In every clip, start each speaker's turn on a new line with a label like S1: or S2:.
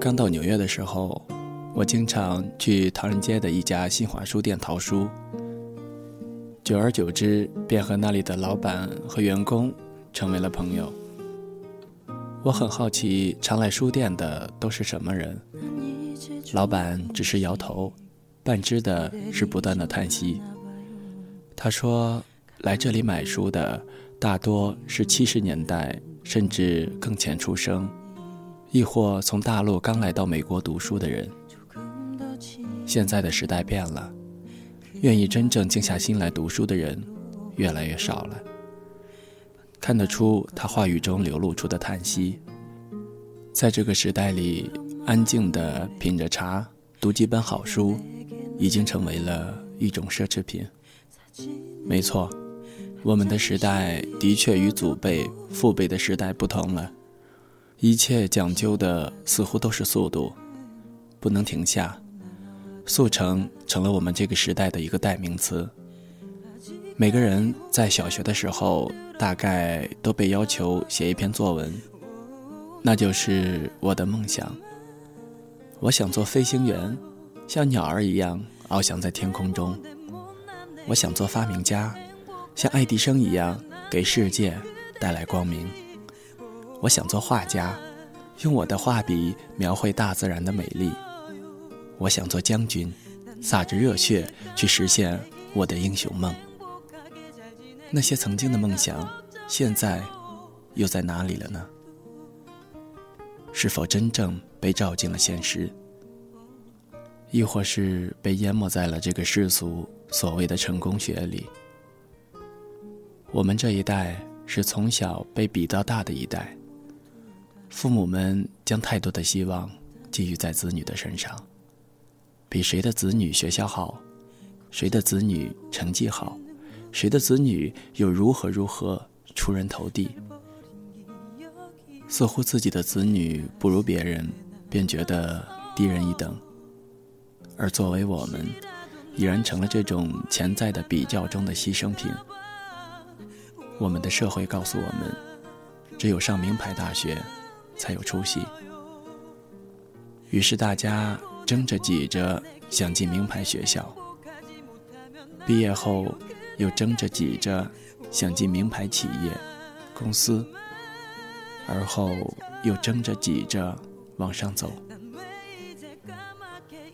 S1: 刚到纽约的时候，我经常去唐人街的一家新华书店淘书。久而久之，便和那里的老板和员工成为了朋友。我很好奇，常来书店的都是什么人？老板只是摇头，半知的是不断的叹息。他说：“来这里买书的大多是七十年代甚至更前出生。”亦或从大陆刚来到美国读书的人，现在的时代变了，愿意真正静下心来读书的人越来越少了。看得出他话语中流露出的叹息。在这个时代里，安静的品着茶，读几本好书，已经成为了一种奢侈品。没错，我们的时代的确与祖辈、父辈的时代不同了。一切讲究的似乎都是速度，不能停下。速成成了我们这个时代的一个代名词。每个人在小学的时候，大概都被要求写一篇作文，那就是我的梦想。我想做飞行员，像鸟儿一样翱翔在天空中。我想做发明家，像爱迪生一样给世界带来光明。我想做画家，用我的画笔描绘大自然的美丽。我想做将军，洒着热血去实现我的英雄梦。那些曾经的梦想，现在又在哪里了呢？是否真正被照进了现实，亦或是被淹没在了这个世俗所谓的成功学里？我们这一代是从小被比到大的一代。父母们将太多的希望寄予在子女的身上，比谁的子女学校好，谁的子女成绩好，谁的子女又如何如何出人头地。似乎自己的子女不如别人，便觉得低人一等。而作为我们，已然成了这种潜在的比较中的牺牲品。我们的社会告诉我们，只有上名牌大学。才有出息。于是大家争着挤着想进名牌学校，毕业后又争着挤着想进名牌企业、公司，而后又争着挤着往上走。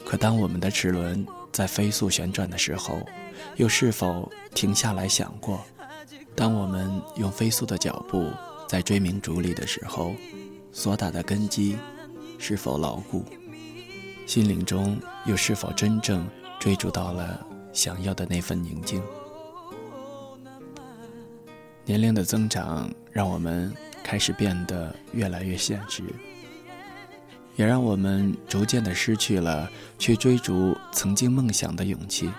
S1: 可当我们的齿轮在飞速旋转的时候，又是否停下来想过？当我们用飞速的脚步在追名逐利的时候？所打的根基是否牢固？心灵中又是否真正追逐到了想要的那份宁静？年龄的增长让我们开始变得越来越现实，也让我们逐渐的失去了去追逐曾经梦想的勇气。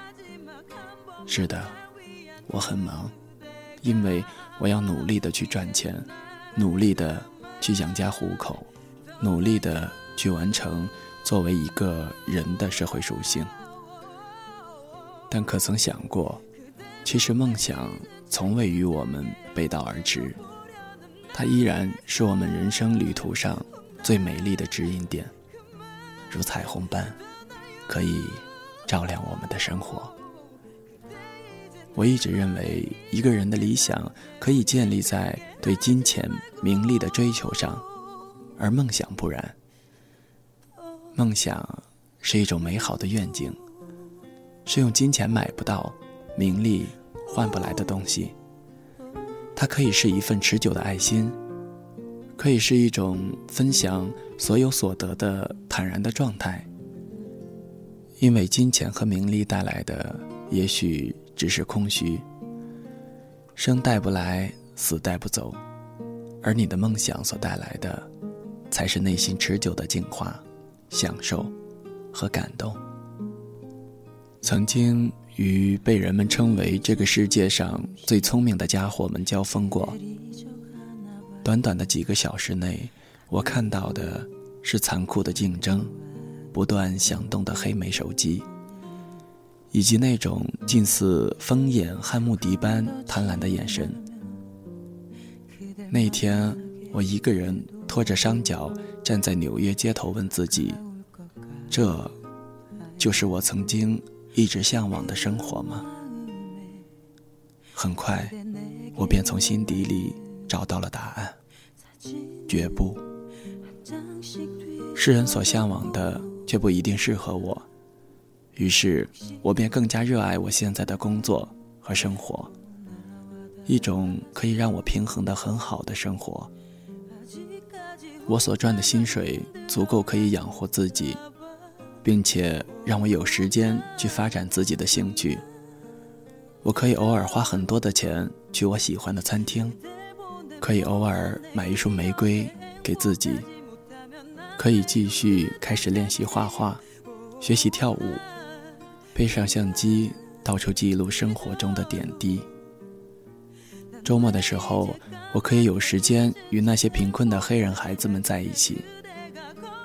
S1: 是的，我很忙，因为我要努力的去赚钱，努力的。去养家糊口，努力的去完成作为一个人的社会属性。但可曾想过，其实梦想从未与我们背道而驰，它依然是我们人生旅途上最美丽的指引点，如彩虹般，可以照亮我们的生活。我一直认为，一个人的理想可以建立在对金钱、名利的追求上，而梦想不然。梦想是一种美好的愿景，是用金钱买不到、名利换不来的东西。它可以是一份持久的爱心，可以是一种分享所有所得的坦然的状态。因为金钱和名利带来的，也许。只是空虚，生带不来，死带不走，而你的梦想所带来的，才是内心持久的净化、享受和感动。曾经与被人们称为这个世界上最聪明的家伙们交锋过，短短的几个小时内，我看到的是残酷的竞争，不断响动的黑莓手机。以及那种近似疯眼汉穆迪般贪婪的眼神。那天，我一个人拖着伤脚站在纽约街头，问自己：这，就是我曾经一直向往的生活吗？很快，我便从心底里找到了答案：绝不。世人所向往的，却不一定适合我。于是，我便更加热爱我现在的工作和生活，一种可以让我平衡的很好的生活。我所赚的薪水足够可以养活自己，并且让我有时间去发展自己的兴趣。我可以偶尔花很多的钱去我喜欢的餐厅，可以偶尔买一束玫瑰给自己，可以继续开始练习画画，学习跳舞。背上相机，到处记录生活中的点滴。周末的时候，我可以有时间与那些贫困的黑人孩子们在一起，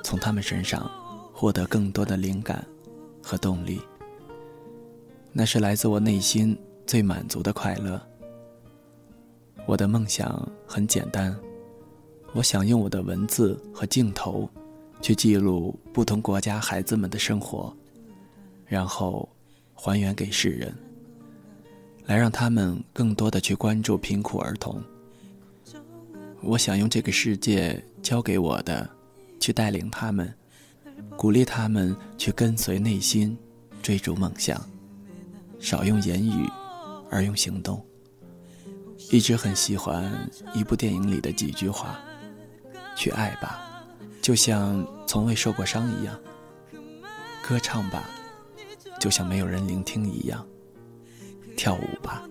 S1: 从他们身上获得更多的灵感和动力。那是来自我内心最满足的快乐。我的梦想很简单，我想用我的文字和镜头，去记录不同国家孩子们的生活。然后，还原给世人，来让他们更多的去关注贫苦儿童。我想用这个世界教给我的，去带领他们，鼓励他们去跟随内心，追逐梦想。少用言语，而用行动。一直很喜欢一部电影里的几句话：去爱吧，就像从未受过伤一样；歌唱吧。就像没有人聆听一样，跳舞吧，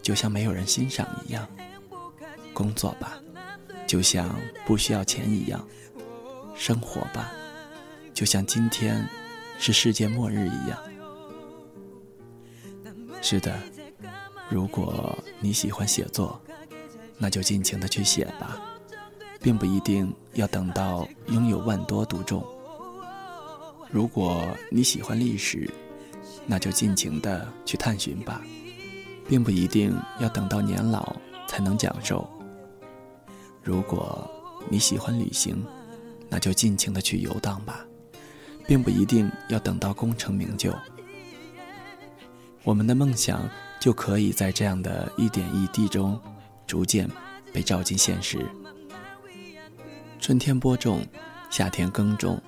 S1: 就像没有人欣赏一样；工作吧，就像不需要钱一样；生活吧，就像今天是世界末日一样。是的，如果你喜欢写作，那就尽情的去写吧，并不一定要等到拥有万多读众。如果你喜欢历史，那就尽情的去探寻吧，并不一定要等到年老才能讲授。如果你喜欢旅行，那就尽情的去游荡吧，并不一定要等到功成名就。我们的梦想就可以在这样的一点一滴中，逐渐被照进现实。春天播种，夏天耕种，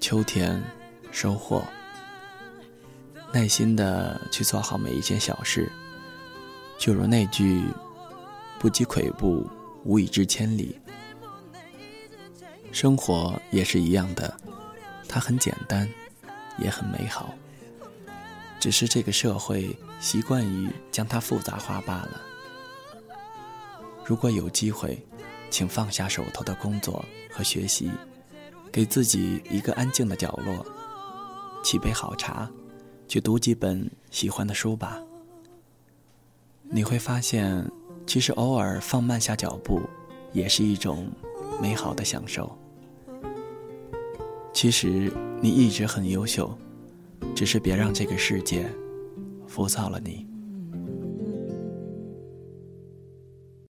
S1: 秋天收获。耐心的去做好每一件小事，就如那句“不积跬步，无以至千里”。生活也是一样的，它很简单，也很美好，只是这个社会习惯于将它复杂化罢了。如果有机会，请放下手头的工作和学习，给自己一个安静的角落，沏杯好茶。去读几本喜欢的书吧，你会发现，其实偶尔放慢下脚步，也是一种美好的享受。其实你一直很优秀，只是别让这个世界浮躁了你。